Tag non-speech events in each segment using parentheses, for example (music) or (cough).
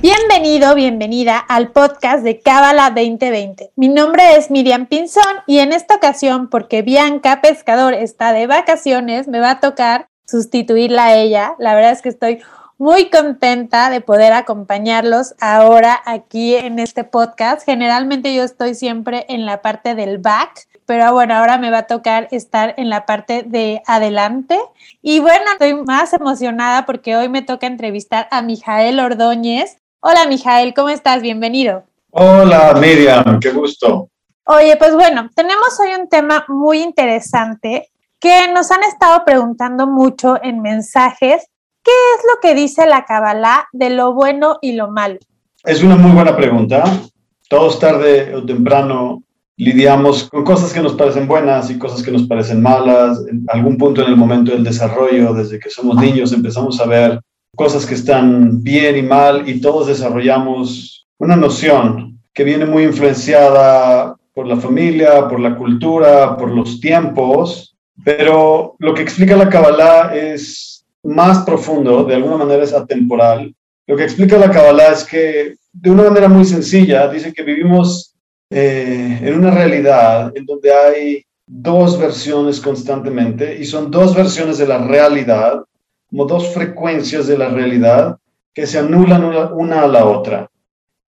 Bienvenido, bienvenida al podcast de Cábala 2020. Mi nombre es Miriam Pinzón y en esta ocasión, porque Bianca Pescador está de vacaciones, me va a tocar sustituirla a ella. La verdad es que estoy muy contenta de poder acompañarlos ahora aquí en este podcast. Generalmente yo estoy siempre en la parte del back, pero bueno, ahora me va a tocar estar en la parte de adelante. Y bueno, estoy más emocionada porque hoy me toca entrevistar a Mijael Ordóñez. Hola, Mijael, ¿cómo estás? Bienvenido. Hola, Miriam, qué gusto. Oye, pues bueno, tenemos hoy un tema muy interesante que nos han estado preguntando mucho en mensajes. ¿Qué es lo que dice la Kabbalah de lo bueno y lo malo? Es una muy buena pregunta. Todos tarde o temprano lidiamos con cosas que nos parecen buenas y cosas que nos parecen malas. En algún punto en el momento del desarrollo, desde que somos niños, empezamos a ver cosas que están bien y mal y todos desarrollamos una noción que viene muy influenciada por la familia, por la cultura, por los tiempos, pero lo que explica la Kabbalah es más profundo, de alguna manera es atemporal. Lo que explica la Kabbalah es que de una manera muy sencilla dice que vivimos eh, en una realidad en donde hay dos versiones constantemente y son dos versiones de la realidad como dos frecuencias de la realidad que se anulan una, a la otra.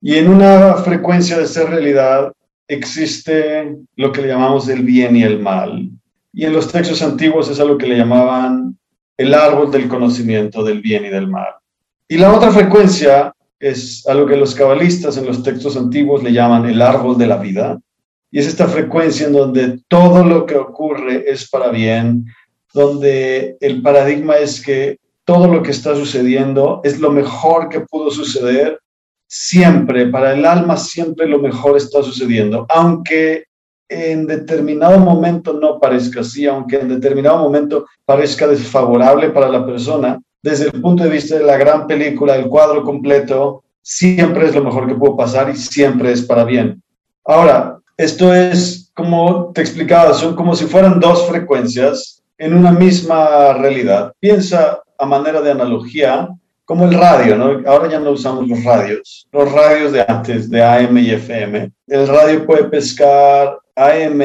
Y en una frecuencia de esa realidad existe lo que le llamamos el bien y el mal. Y en los textos antiguos es a lo que le llamaban el árbol del conocimiento del bien y del mal. Y la otra frecuencia es a lo que los cabalistas en los textos antiguos le llaman el árbol de la vida. Y es esta frecuencia en donde todo lo que ocurre es para bien donde el paradigma es que todo lo que está sucediendo es lo mejor que pudo suceder siempre, para el alma siempre lo mejor está sucediendo, aunque en determinado momento no parezca así, aunque en determinado momento parezca desfavorable para la persona, desde el punto de vista de la gran película, el cuadro completo, siempre es lo mejor que pudo pasar y siempre es para bien. Ahora, esto es como te explicaba, son como si fueran dos frecuencias en una misma realidad. Piensa a manera de analogía como el radio, ¿no? Ahora ya no usamos los radios, los radios de antes, de AM y FM. El radio puede pescar AM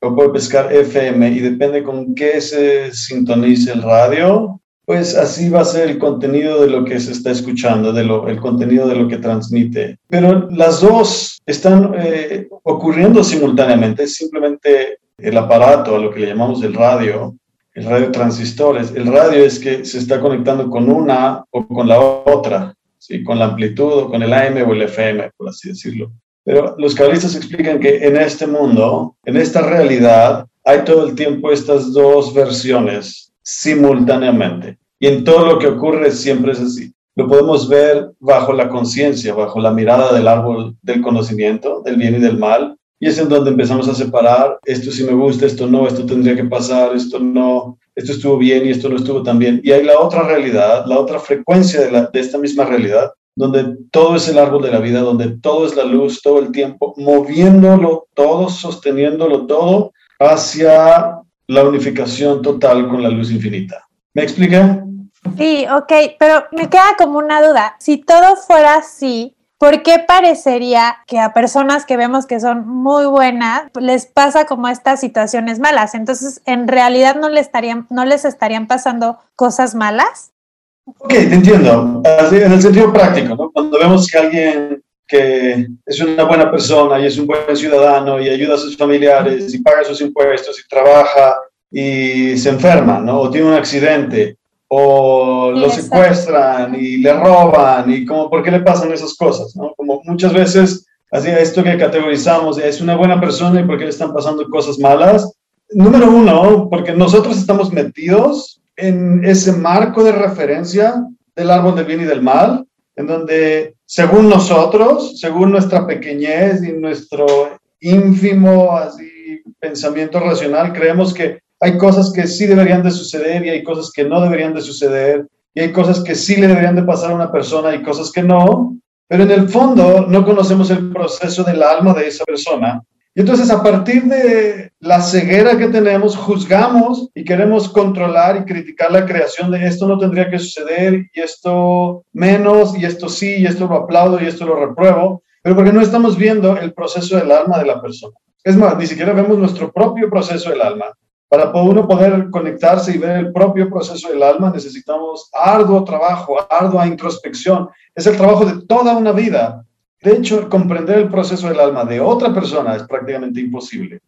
o puede pescar FM y depende con qué se sintonice el radio, pues así va a ser el contenido de lo que se está escuchando, de lo, el contenido de lo que transmite. Pero las dos están eh, ocurriendo simultáneamente, simplemente el aparato, a lo que le llamamos el radio, el radio transistores. El radio es que se está conectando con una o con la otra, ¿sí? con la amplitud o con el AM o el FM, por así decirlo. Pero los cabalistas explican que en este mundo, en esta realidad, hay todo el tiempo estas dos versiones simultáneamente. Y en todo lo que ocurre siempre es así. Lo podemos ver bajo la conciencia, bajo la mirada del árbol del conocimiento, del bien y del mal, y es en donde empezamos a separar, esto sí me gusta, esto no, esto tendría que pasar, esto no, esto estuvo bien y esto no estuvo tan bien. Y hay la otra realidad, la otra frecuencia de, la, de esta misma realidad, donde todo es el árbol de la vida, donde todo es la luz todo el tiempo, moviéndolo todo, sosteniéndolo todo hacia la unificación total con la luz infinita. ¿Me expliqué? Sí, ok, pero me queda como una duda. Si todo fuera así, ¿por qué parecería que a personas que vemos que son muy buenas les pasa como estas situaciones malas? Entonces, ¿en realidad no, les estarían, no les estarían pasando cosas malas? Ok, te entiendo. En el sentido práctico, ¿no? Cuando vemos que alguien que es una buena persona y es un buen ciudadano y ayuda a sus familiares y paga sus impuestos y trabaja y se enferma, ¿no? O tiene un accidente o lo secuestran y le roban y como, ¿por qué le pasan esas cosas? ¿no? Como muchas veces, así esto que categorizamos, es una buena persona y por qué le están pasando cosas malas. Número uno, porque nosotros estamos metidos en ese marco de referencia del árbol del bien y del mal, en donde según nosotros, según nuestra pequeñez y nuestro ínfimo así pensamiento racional creemos que hay cosas que sí deberían de suceder y hay cosas que no deberían de suceder y hay cosas que sí le deberían de pasar a una persona y cosas que no, pero en el fondo no conocemos el proceso del alma de esa persona. Y entonces a partir de la ceguera que tenemos, juzgamos y queremos controlar y criticar la creación de esto no tendría que suceder y esto menos y esto sí y esto lo aplaudo y esto lo repruebo, pero porque no estamos viendo el proceso del alma de la persona. Es más, ni siquiera vemos nuestro propio proceso del alma. Para uno poder conectarse y ver el propio proceso del alma, necesitamos arduo trabajo, ardua introspección. Es el trabajo de toda una vida. De hecho, comprender el proceso del alma de otra persona es prácticamente imposible.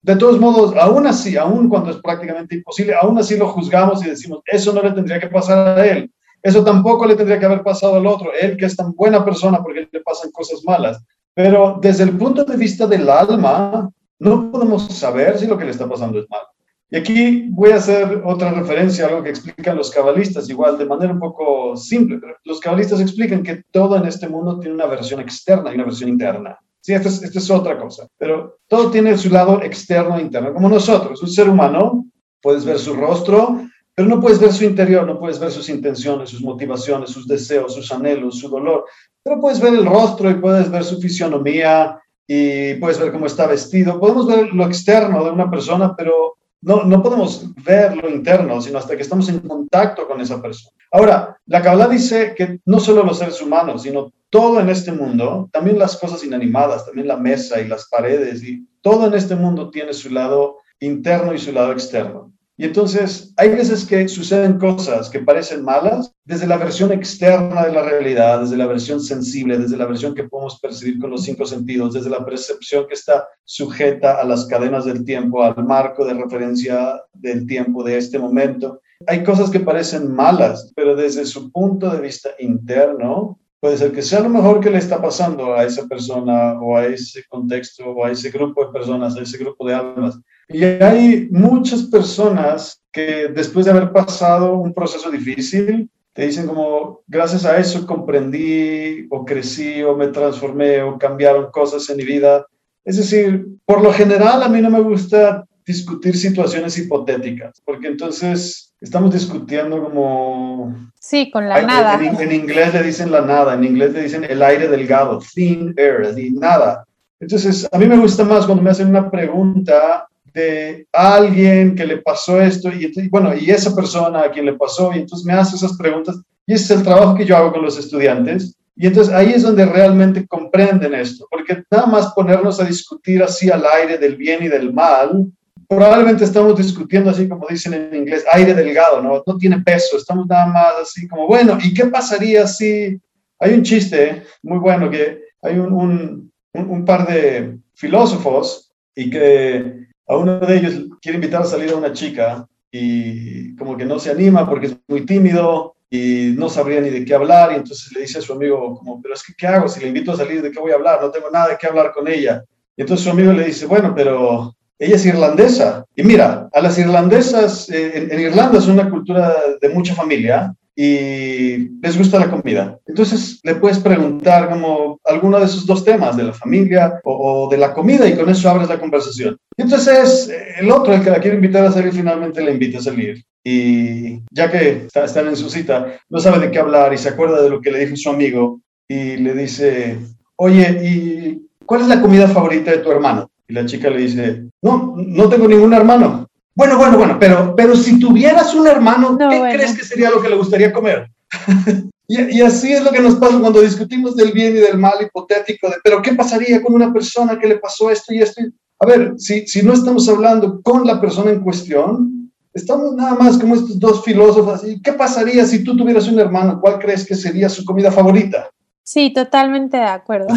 De todos modos, aún así, aún cuando es prácticamente imposible, aún así lo juzgamos y decimos, eso no le tendría que pasar a él. Eso tampoco le tendría que haber pasado al otro. Él que es tan buena persona porque le pasan cosas malas. Pero desde el punto de vista del alma, no podemos saber si lo que le está pasando es malo. Y aquí voy a hacer otra referencia a algo que explican los cabalistas, igual de manera un poco simple. Pero los cabalistas explican que todo en este mundo tiene una versión externa y una versión interna. Sí, esta es, es otra cosa. Pero todo tiene su lado externo e interno. Como nosotros, un ser humano, puedes ver su rostro, pero no puedes ver su interior, no puedes ver sus intenciones, sus motivaciones, sus deseos, sus anhelos, su dolor. Pero puedes ver el rostro y puedes ver su fisionomía y puedes ver cómo está vestido. Podemos ver lo externo de una persona, pero no, no podemos ver lo interno, sino hasta que estamos en contacto con esa persona. Ahora, la Kabbalah dice que no solo los seres humanos, sino todo en este mundo, también las cosas inanimadas, también la mesa y las paredes, y todo en este mundo tiene su lado interno y su lado externo. Y entonces hay veces que suceden cosas que parecen malas desde la versión externa de la realidad, desde la versión sensible, desde la versión que podemos percibir con los cinco sentidos, desde la percepción que está sujeta a las cadenas del tiempo, al marco de referencia del tiempo de este momento. Hay cosas que parecen malas, pero desde su punto de vista interno, puede ser que sea lo mejor que le está pasando a esa persona o a ese contexto o a ese grupo de personas, a ese grupo de almas. Y hay muchas personas que después de haber pasado un proceso difícil, te dicen como, gracias a eso comprendí o crecí o me transformé o cambiaron cosas en mi vida. Es decir, por lo general a mí no me gusta discutir situaciones hipotéticas, porque entonces estamos discutiendo como... Sí, con la nada. En, inglés le dicen la nada, en inglés le dicen el aire delgado, thin air, y nada. Entonces, a mí me gusta más cuando me hacen una pregunta de alguien que le pasó esto, y bueno, y esa persona a quien le pasó, y entonces me hace esas preguntas, y ese es el trabajo que yo hago con los estudiantes, y entonces ahí es donde realmente comprenden esto, porque nada más ponernos a discutir así al aire del bien y del mal, probablemente estamos discutiendo así como dicen en inglés, aire delgado, ¿no? No tiene peso, estamos nada más así como, bueno, ¿y qué pasaría si... Hay un chiste muy bueno que hay un, un, un, par de filósofos y que a uno de ellos quiere invitar a salir a una chica y como que no se anima porque es muy tímido y no sabría ni de qué hablar y entonces le dice a su amigo como, pero es que ¿qué hago? Si le invito a salir, ¿de qué voy a hablar? No tengo nada de qué hablar con ella. Y entonces su amigo le dice, bueno, pero ella es irlandesa. Y mira, a las irlandesas, eh, en, Irlanda es una cultura de mucha familia y les gusta la comida. Entonces le puedes preguntar como alguno de esos dos temas, de la familia o, de la comida, y con eso abres la conversación. Entonces eh, el otro, el que la quiere invitar a salir, finalmente le invita a salir. Y ya que están en su cita, no sabe de qué hablar y se acuerda de lo que le dijo su amigo y le dice, oye, ¿y cuál es la comida favorita de tu hermano? Y la chica le dice, no, no tengo ningún hermano. Bueno, bueno, bueno, pero, pero si tuvieras un hermano, ¿qué crees que sería lo que le gustaría comer? (laughs) y, y, así es lo que nos pasa cuando discutimos del bien y del mal hipotético, de, pero ¿qué pasaría con una persona que le pasó esto y esto? A ver, si, si no estamos hablando con la persona en cuestión, estamos nada más como estos dos filósofos. ¿Y qué pasaría si tú tuvieras un hermano? ¿Cuál crees que sería su comida favorita? Sí, totalmente de acuerdo.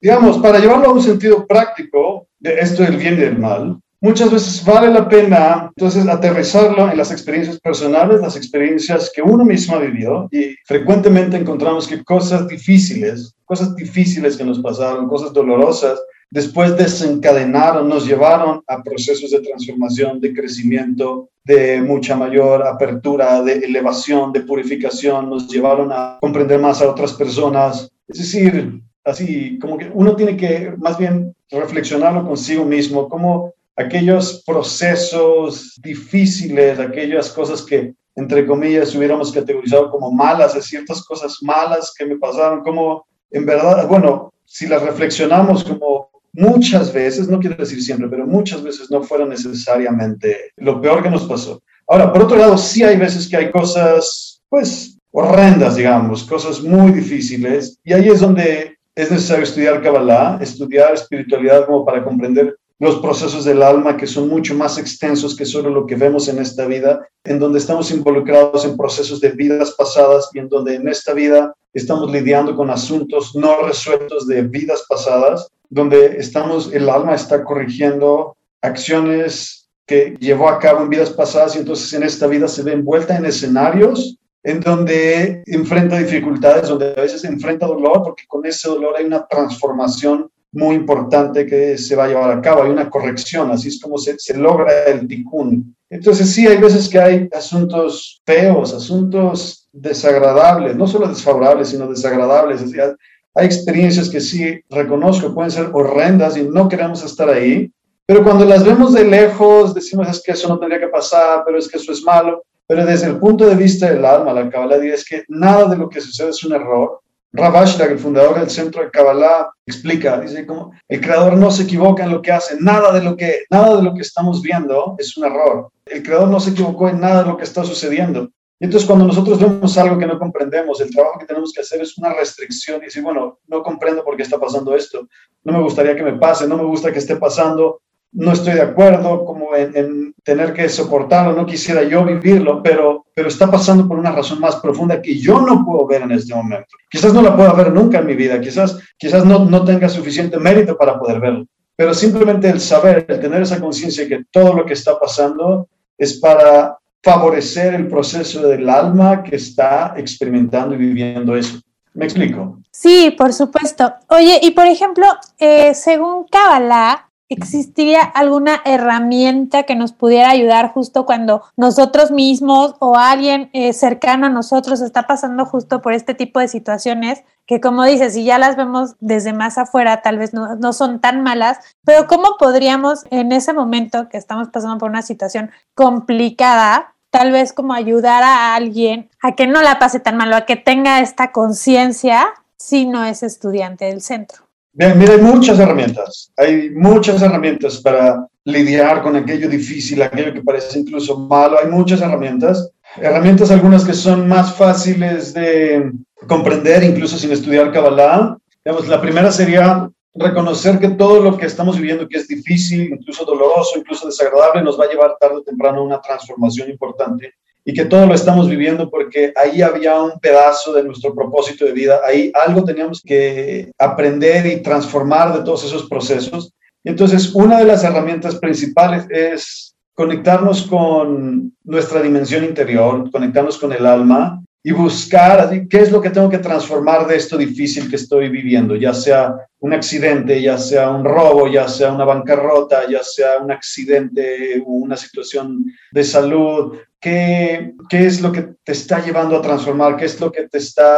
Digamos, para llevarlo a un sentido práctico de esto del bien y del mal, muchas veces vale la pena entonces aterrizarlo en las experiencias personales, las experiencias que uno mismo ha vivido y frecuentemente encontramos que cosas difíciles, cosas difíciles que nos pasaron, cosas dolorosas, después desencadenaron, nos llevaron a procesos de transformación, de crecimiento, de mucha mayor apertura, de elevación, de purificación, nos llevaron a comprender más a otras personas. Es decir, así como que uno tiene que más bien reflexionarlo consigo mismo, cómo aquellos procesos difíciles, aquellas cosas que, entre comillas, hubiéramos categorizado como malas, de ciertas cosas malas que me pasaron, como en verdad, bueno, si las reflexionamos como muchas veces, no quiero decir siempre, pero muchas veces no fueron necesariamente lo peor que nos pasó. Ahora, por otro lado, sí hay veces que hay cosas, pues, horrendas, digamos, cosas muy difíciles, y ahí es donde es necesario estudiar Kabbalah, estudiar espiritualidad como para comprender los procesos del alma que son mucho más extensos que solo lo que vemos en esta vida, en donde estamos involucrados en procesos de vidas pasadas y en donde en esta vida estamos lidiando con asuntos no resueltos de vidas pasadas, donde estamos, el alma está corrigiendo acciones que llevó a cabo en vidas pasadas y entonces en esta vida se ve envuelta en escenarios en donde enfrenta dificultades, donde a veces enfrenta dolor, porque con ese dolor hay una transformación muy importante que se va a llevar a cabo, hay una corrección, así es como se, logra el tikkun. Entonces sí, hay veces que hay asuntos feos, asuntos desagradables, no solo desfavorables, sino desagradables. hay experiencias que sí reconozco, pueden ser horrendas y no queremos estar ahí, pero cuando las vemos de lejos decimos es que eso no tendría que pasar, pero es que eso es malo. Pero desde el punto de vista del alma, la Kabbalah dice que nada de lo que sucede es un error, Ravashlag, el fundador del centro de Kabbalah, explica, dice como el creador no se equivoca en lo que hace, nada de lo que, nada de lo que estamos viendo es un error. El creador no se equivocó en nada de lo que está sucediendo. Y entonces cuando nosotros vemos algo que no comprendemos, el trabajo que tenemos que hacer es una restricción y decir, bueno, no comprendo por qué está pasando esto, no me gustaría que me pase, no me gusta que esté pasando, no estoy de acuerdo como en, tener que soportarlo, no quisiera yo vivirlo, pero, pero está pasando por una razón más profunda que yo no puedo ver en este momento. Quizás no la pueda ver nunca en mi vida, quizás, quizás no, no tenga suficiente mérito para poder verlo, pero simplemente el saber, el tener esa conciencia que todo lo que está pasando es para favorecer el proceso del alma que está experimentando y viviendo eso. ¿Me explico? Sí, por supuesto. Oye, y por ejemplo, eh, según Kabbalah, ¿existiría alguna herramienta que nos pudiera ayudar justo cuando nosotros mismos o alguien eh, cercano a nosotros está pasando justo por este tipo de situaciones? Que como dices, si ya las vemos desde más afuera, tal vez no, no son tan malas, pero ¿cómo podríamos en ese momento que estamos pasando por una situación complicada, tal vez como ayudar a alguien a que no la pase tan mal o a que tenga esta conciencia si no es estudiante del centro? Bien, mira, hay muchas herramientas, hay muchas herramientas para lidiar con aquello difícil, aquello que parece incluso malo, hay muchas herramientas, herramientas algunas que son más fáciles de comprender incluso sin estudiar Kabbalah. Digamos, la primera sería reconocer que todo lo que estamos viviendo que es difícil, incluso doloroso, incluso desagradable, nos va a llevar tarde o temprano a una transformación importante y que todo lo estamos viviendo porque ahí había un pedazo de nuestro propósito de vida, ahí algo teníamos que aprender y transformar de todos esos procesos. entonces, una de las herramientas principales es conectarnos con nuestra dimensión interior, conectarnos con el alma y buscar qué es lo que tengo que transformar de esto difícil que estoy viviendo, ya sea un accidente, ya sea un robo, ya sea una bancarrota, ya sea un accidente una situación de salud, ¿qué, qué es lo que te está llevando a transformar, qué es lo que te está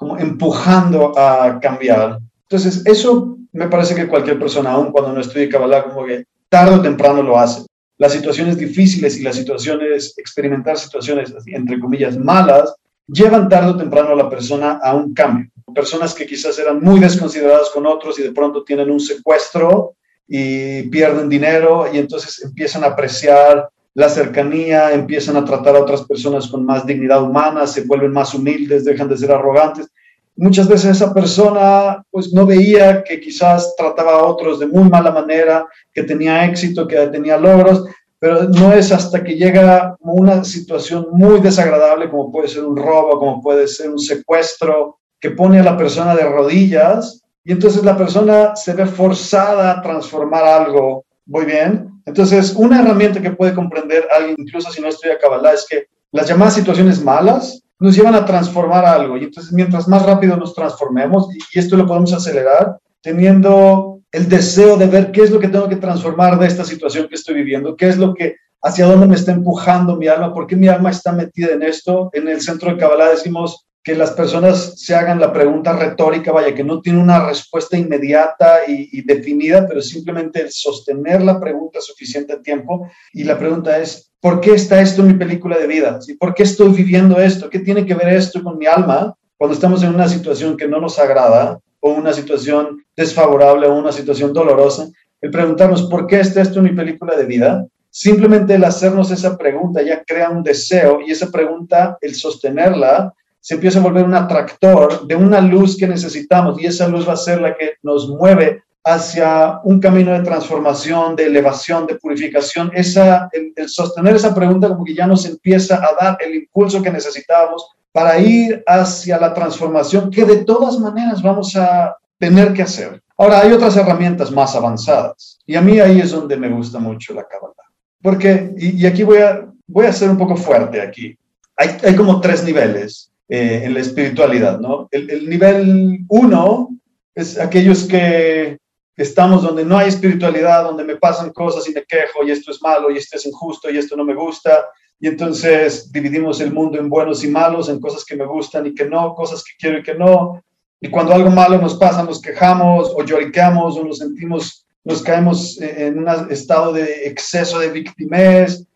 como empujando a cambiar. Entonces, eso me parece que cualquier persona, aun cuando no estudie Kabbalah, como que tarde o temprano lo hace. Las situaciones difíciles y las situaciones, experimentar situaciones, entre comillas, malas, llevan tarde o temprano a la persona a un cambio. Personas que quizás eran muy desconsideradas con otros y de pronto tienen un secuestro y pierden dinero y entonces empiezan a apreciar la cercanía, empiezan a tratar a otras personas con más dignidad humana, se vuelven más humildes, dejan de ser arrogantes. Muchas veces esa persona pues no veía que quizás trataba a otros de muy mala manera, que tenía éxito, que tenía logros, pero no es hasta que llega una situación muy desagradable, como puede ser un robo, como puede ser un secuestro, que pone a la persona de rodillas y entonces la persona se ve forzada a transformar algo. Muy bien. Entonces, una herramienta que puede comprender alguien, incluso si no estudia Kabbalah, es que las llamadas situaciones malas nos llevan a transformar algo. Y entonces, mientras más rápido nos transformemos, y esto lo podemos acelerar, teniendo el deseo de ver qué es lo que tengo que transformar de esta situación que estoy viviendo, qué es lo que, hacia dónde me está empujando mi alma, por qué mi alma está metida en esto. En el centro de Kabbalah decimos, que las personas se hagan la pregunta retórica, vaya, que no tiene una respuesta inmediata y, definida, pero simplemente sostener la pregunta suficiente tiempo. Y la pregunta es, ¿por qué está esto en mi película de vida? ¿Por qué estoy viviendo esto? ¿Qué tiene que ver esto con mi alma cuando estamos en una situación que no nos agrada o una situación desfavorable o una situación dolorosa? El preguntarnos, ¿por qué está esto en mi película de vida? Simplemente el hacernos esa pregunta ya crea un deseo y esa pregunta, el sostenerla, se empieza a volver un atractor de una luz que necesitamos y esa luz va a ser la que nos mueve hacia un camino de transformación, de elevación, de purificación. Esa, el, sostener esa pregunta como que ya nos empieza a dar el impulso que necesitábamos para ir hacia la transformación que de todas maneras vamos a tener que hacer. Ahora, hay otras herramientas más avanzadas y a mí ahí es donde me gusta mucho la Kabbalah. Porque, y, aquí voy a, voy a ser un poco fuerte aquí, hay, hay como tres niveles eh, en la espiritualidad, ¿no? El, nivel uno es aquellos que estamos donde no hay espiritualidad, donde me pasan cosas y me quejo y esto es malo y esto es injusto y esto no me gusta. Y entonces dividimos el mundo en buenos y malos, en cosas que me gustan y que no, cosas que quiero y que no. Y cuando algo malo nos pasa, nos quejamos o lloriqueamos o nos sentimos, nos caemos en un estado de exceso de víctimas.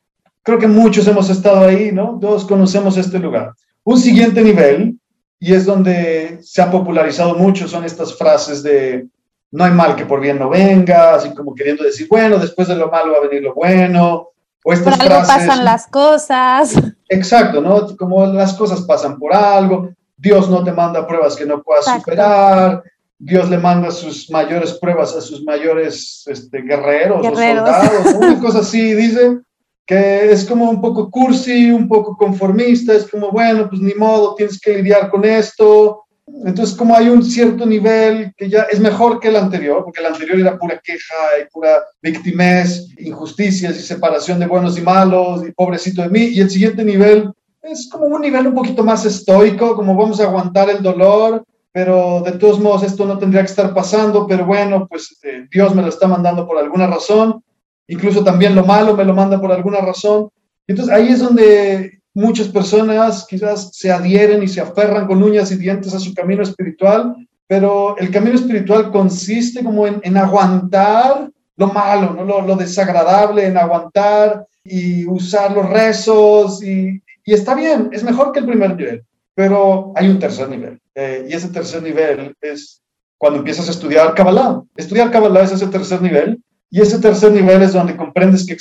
Creo que muchos hemos estado ahí, ¿no? Todos conocemos este lugar. Un siguiente nivel, y es donde se ha popularizado mucho, son estas frases de no hay mal que por bien no venga, así como queriendo decir, bueno, después de lo malo va a venir lo bueno. O estas por algo pasan las cosas. Exacto, ¿no? Como las cosas pasan por algo, Dios no te manda pruebas que no puedas superar, Dios le manda sus mayores pruebas a sus mayores este, guerreros, guerreros, o soldados, una cosa así, dice que es como un poco cursi, un poco conformista, es como, bueno, pues ni modo, tienes que lidiar con esto. Entonces, como hay un cierto nivel que ya es mejor que el anterior, porque el anterior era pura queja y pura victimez, injusticias y separación de buenos y malos y pobrecito de mí, y el siguiente nivel es como un nivel un poquito más estoico, como vamos a aguantar el dolor, pero de todos modos esto no tendría que estar pasando, pero bueno, pues eh, Dios me lo está mandando por alguna razón incluso también lo malo me lo manda por alguna razón. Entonces ahí es donde muchas personas quizás se adhieren y se aferran con uñas y dientes a su camino espiritual, pero el camino espiritual consiste como en, aguantar lo malo, ¿no? lo, desagradable, en aguantar y usar los rezos y, está bien, es mejor que el primer nivel, pero hay un tercer nivel eh, y ese tercer nivel es cuando empiezas a estudiar Kabbalah. Estudiar Kabbalah es ese tercer nivel y ese tercer nivel es donde comprendes que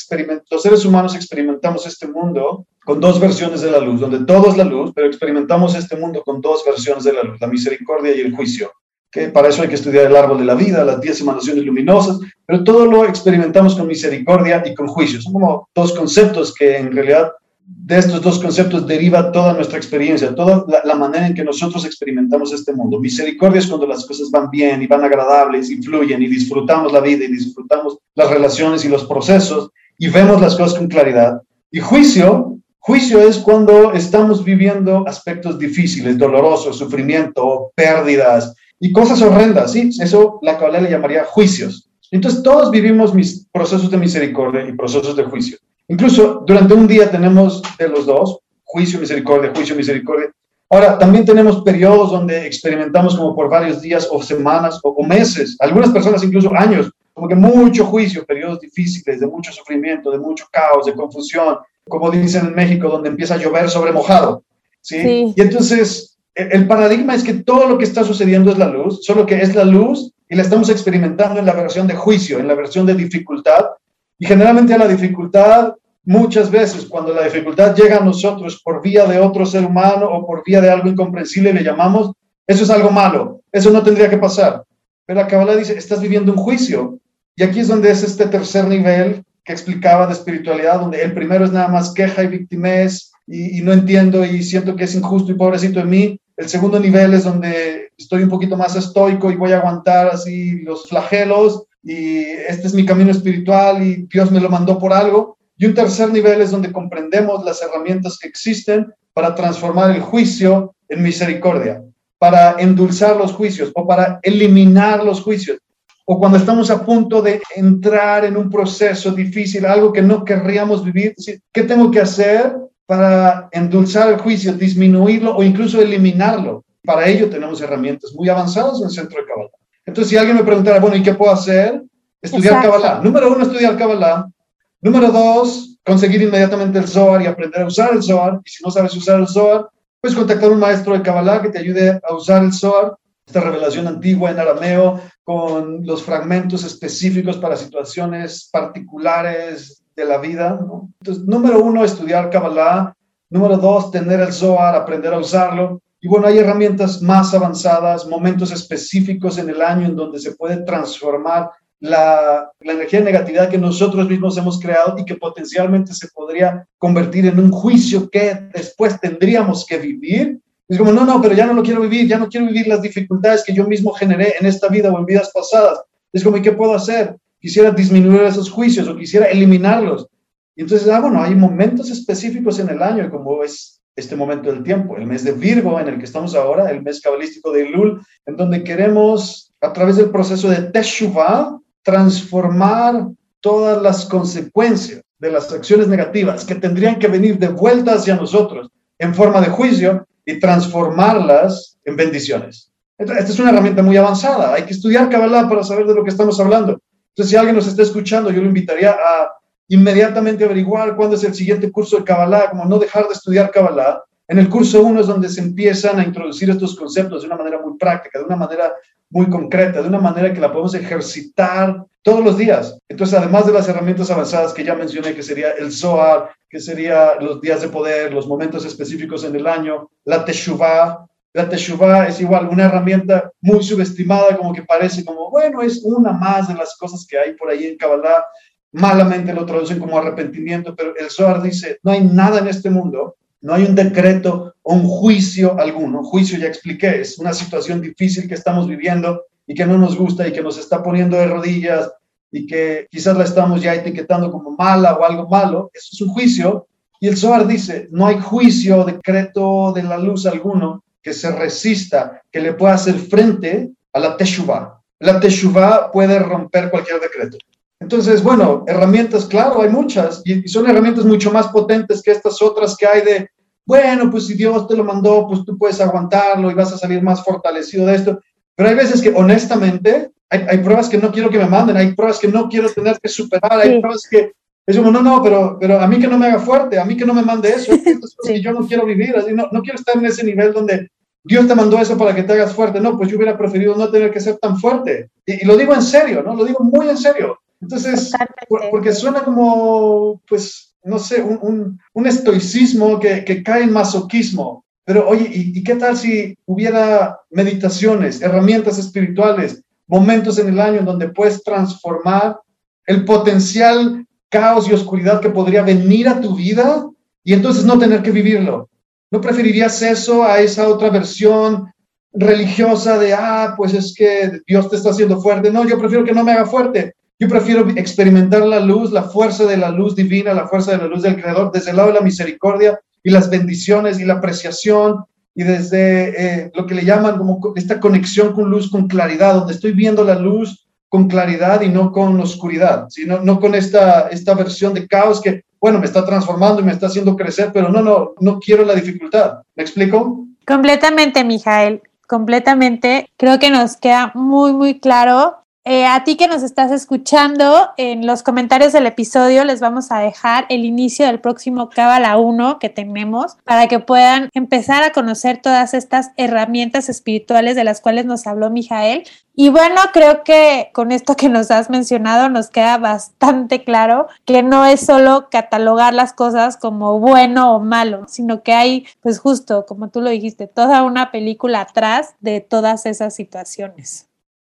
los seres humanos experimentamos este mundo con dos versiones de la luz, donde todo es la luz, pero experimentamos este mundo con dos versiones de la luz, la misericordia y el juicio. Que para eso hay que estudiar el árbol de la vida, las diez emanaciones luminosas, pero todo lo experimentamos con misericordia y con juicio. Son como dos conceptos que en realidad de estos dos conceptos deriva toda nuestra experiencia, toda la, manera en que nosotros experimentamos este mundo. Misericordia es cuando las cosas van bien y van agradables, influyen y disfrutamos la vida y disfrutamos las relaciones y los procesos y vemos las cosas con claridad. Y juicio, juicio es cuando estamos viviendo aspectos difíciles, dolorosos, sufrimiento, pérdidas y cosas horrendas, ¿sí? Eso la Kabbalah le llamaría juicios. Entonces todos vivimos procesos de misericordia y procesos de juicio. Incluso durante un día tenemos de los dos, juicio, misericordia, juicio, misericordia. Ahora, también tenemos periodos donde experimentamos como por varios días o semanas o, meses, algunas personas incluso años, como que mucho juicio, periodos difíciles, de mucho sufrimiento, de mucho caos, de confusión, como dicen en México, donde empieza a llover sobre mojado. ¿sí? Y entonces, el, el paradigma es que todo lo que está sucediendo es la luz, solo que es la luz y la estamos experimentando en la versión de juicio, en la versión de dificultad, y generalmente la dificultad, muchas veces cuando la dificultad llega a nosotros por vía de otro ser humano o por vía de algo incomprensible, le llamamos, eso es algo malo, eso no tendría que pasar. Pero la Kabbalah dice, estás viviendo un juicio. Y aquí es donde es este tercer nivel que explicaba de espiritualidad, donde el primero es nada más queja y victimez y, y no entiendo y siento que es injusto y pobrecito en mí. El segundo nivel es donde estoy un poquito más estoico y voy a aguantar así los flagelos y este es mi camino espiritual y Dios me lo mandó por algo. Y un tercer nivel es donde comprendemos las herramientas que existen para transformar el juicio en misericordia, para endulzar los juicios o para eliminar los juicios. O cuando estamos a punto de entrar en un proceso difícil, algo que no querríamos vivir, ¿qué tengo que hacer para endulzar el juicio, disminuirlo o incluso eliminarlo. Para ello tenemos herramientas muy avanzadas en el centro de Kabbalah. Entonces, si alguien me preguntara, bueno, ¿y qué puedo hacer? Estudiar Kabbalah. Número uno, estudiar Kabbalah. Número dos, conseguir inmediatamente el Zohar y aprender a usar el Zohar. Y si no sabes usar el Zohar, pues contactar a un maestro de Kabbalah que te ayude a usar el Zohar, esta revelación antigua en arameo, con los fragmentos específicos para situaciones particulares de la vida. Entonces, número uno, estudiar Kabbalah. Número dos, tener el Zohar, aprender a usarlo. Y bueno, hay herramientas más avanzadas, momentos específicos en el año en donde se puede transformar la, la, energía de negatividad que nosotros mismos hemos creado y que potencialmente se podría convertir en un juicio que después tendríamos que vivir. Es como, no, no, pero ya no lo quiero vivir, ya no quiero vivir las dificultades que yo mismo generé en esta vida o en vidas pasadas. Es como, ¿y qué puedo hacer? Quisiera disminuir esos juicios o quisiera eliminarlos. Y entonces, ah, bueno, hay momentos específicos en el año, como es este momento del tiempo, el mes de Virgo en el que estamos ahora, el mes cabalístico de Lul, en donde queremos, a través del proceso de Teshuvah, transformar todas las consecuencias de las acciones negativas que tendrían que venir de vuelta hacia nosotros en forma de juicio y transformarlas en bendiciones. Esta es una herramienta muy avanzada. Hay que estudiar Kabbalah para saber de lo que estamos hablando. Entonces, si alguien nos está escuchando, yo lo invitaría a inmediatamente averiguar cuándo es el siguiente curso de Kabbalah, como no dejar de estudiar Kabbalah. En el curso 1 es donde se empiezan a introducir estos conceptos de una manera muy práctica, de una manera muy concreta, de una manera que la podemos ejercitar todos los días. Entonces, además de las herramientas avanzadas que ya mencioné, que sería el Zohar, que sería los días de poder, los momentos específicos en el año, la Teshuvah, la Teshuvah es igual una herramienta muy subestimada, como que parece como, bueno, es una más de las cosas que hay por ahí en Kabbalah, malamente lo traducen como arrepentimiento, pero el Zohar dice, no hay nada en este mundo, no hay un decreto o un juicio alguno. Juicio ya expliqué, es una situación difícil que estamos viviendo y que no nos gusta y que nos está poniendo de rodillas y que quizás la estamos ya etiquetando como mala o algo malo. Eso es un juicio. Y el Zohar dice, no hay juicio o decreto de la luz alguno que se resista, que le pueda hacer frente a la Teshuvah. La Teshuvah puede romper cualquier decreto. Entonces, bueno, herramientas, claro, hay muchas, y son herramientas mucho más potentes que estas otras que hay de, bueno, pues si Dios te lo mandó, pues tú puedes aguantarlo y vas a salir más fortalecido de esto. Pero hay veces que honestamente hay, pruebas que no quiero que me manden, hay pruebas que no quiero tener que superar, hay pruebas que es como, no, no, pero, pero a mí que no me haga fuerte, a mí que no me mande eso, (laughs) sí. yo no quiero vivir, así, no, no quiero estar en ese nivel donde Dios te mandó eso para que te hagas fuerte. No, pues yo hubiera preferido no tener que ser tan fuerte. Y, y lo digo en serio, ¿no? Lo digo muy en serio. Entonces, porque suena como, pues, no sé, un, un, estoicismo que, que, cae en masoquismo. Pero oye, ¿y, ¿y, qué tal si hubiera meditaciones, herramientas espirituales, momentos en el año en donde puedes transformar el potencial caos y oscuridad que podría venir a tu vida y entonces no tener que vivirlo? ¿No preferirías eso a esa otra versión religiosa de, ah, pues es que Dios te está haciendo fuerte? No, yo prefiero que no me haga fuerte. Yo prefiero experimentar la luz, la fuerza de la luz divina, la fuerza de la luz del Creador, desde el lado de la misericordia y las bendiciones y la apreciación y desde eh, lo que le llaman como esta conexión con luz, con claridad, donde estoy viendo la luz con claridad y no con oscuridad, sino no con esta, esta versión de caos que, bueno, me está transformando y me está haciendo crecer, pero no, no, no quiero la dificultad. ¿Me explico? Completamente, Mijael, completamente. Creo que nos queda muy, muy claro eh, a ti que nos estás escuchando, en los comentarios del episodio les vamos a dejar el inicio del próximo Cábala 1 que tenemos para que puedan empezar a conocer todas estas herramientas espirituales de las cuales nos habló Mijael. Y bueno, creo que con esto que nos has mencionado nos queda bastante claro que no es solo catalogar las cosas como bueno o malo, sino que hay, pues justo, como tú lo dijiste, toda una película atrás de todas esas situaciones.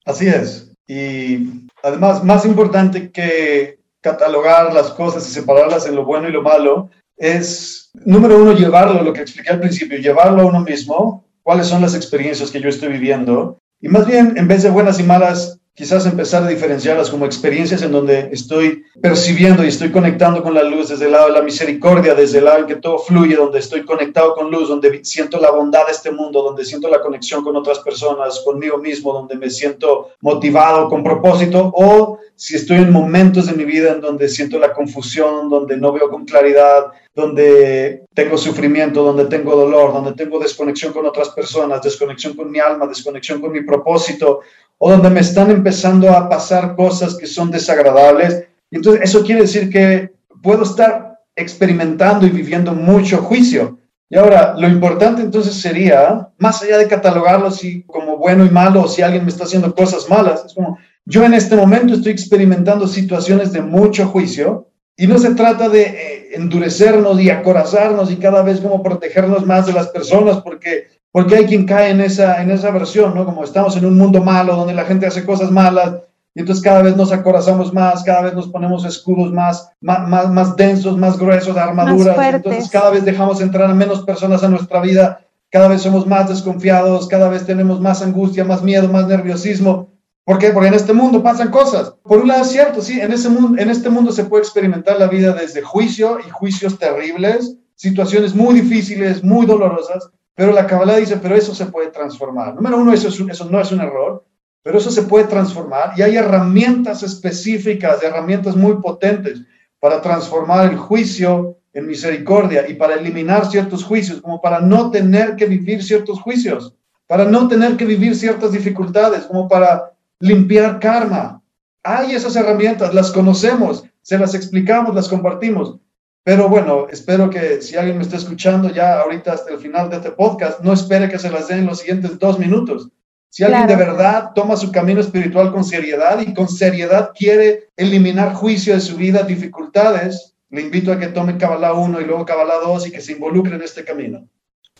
Así es. Y además, más importante que catalogar las cosas y separarlas en lo bueno y lo malo, es, número uno, llevarlo, lo que expliqué al principio, llevarlo a uno mismo, cuáles son las experiencias que yo estoy viviendo. Y más bien, en vez de buenas y malas, quizás empezar a diferenciarlas como experiencias en donde estoy percibiendo y estoy conectando con la luz desde el lado de la misericordia, desde el lado en que todo fluye, donde estoy conectado con luz, donde siento la bondad de este mundo, donde siento la conexión con otras personas, conmigo mismo, donde me siento motivado, con propósito, o si estoy en momentos de mi vida en donde siento la confusión, donde no veo con claridad, donde tengo sufrimiento, donde tengo dolor, donde tengo desconexión con otras personas, desconexión con mi alma, desconexión con mi propósito, o donde me están empezando a pasar cosas que son desagradables. Y entonces eso quiere decir que puedo estar experimentando y viviendo mucho juicio. Y ahora, lo importante entonces sería, más allá de catalogarlo si como bueno y malo, o si alguien me está haciendo cosas malas, es como, yo en este momento estoy experimentando situaciones de mucho juicio y no se trata de eh, endurecernos y acorazarnos y cada vez como protegernos más de las personas porque, porque hay quien cae en esa, en esa versión, ¿no? Como estamos en un mundo malo donde la gente hace cosas malas y entonces cada vez nos acorazamos más, cada vez nos ponemos escudos más, más, más, densos, más gruesos, armaduras. Entonces cada vez dejamos entrar a menos personas a nuestra vida, cada vez somos más desconfiados, cada vez tenemos más angustia, más miedo, más nerviosismo. ¿Por qué? Porque en este mundo pasan cosas. Por un lado es cierto, sí, en, ese mundo, en este mundo se puede experimentar la vida desde juicio y juicios terribles, situaciones muy difíciles, muy dolorosas, pero la Kabbalah dice, pero eso se puede transformar. Número uno, eso, eso no es un error pero eso se puede transformar y hay herramientas específicas, herramientas muy potentes para transformar el juicio en misericordia y para eliminar ciertos juicios, como para no tener que vivir ciertos juicios, para no tener que vivir ciertas dificultades, como para limpiar karma. Hay esas herramientas, las conocemos, se las explicamos, las compartimos. Pero bueno, espero que si alguien me está escuchando ya ahorita hasta el final de este podcast, no espere que se las den en los siguientes dos minutos. Si alguien de verdad toma su camino espiritual con seriedad y con seriedad quiere eliminar juicio de su vida, dificultades, le invito a que tome Kabbalah 1 y luego Kabbalah 2 y que se involucre en este camino.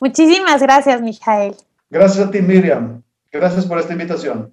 Muchísimas gracias, Mijael. Gracias a ti, Miriam. Gracias por esta invitación.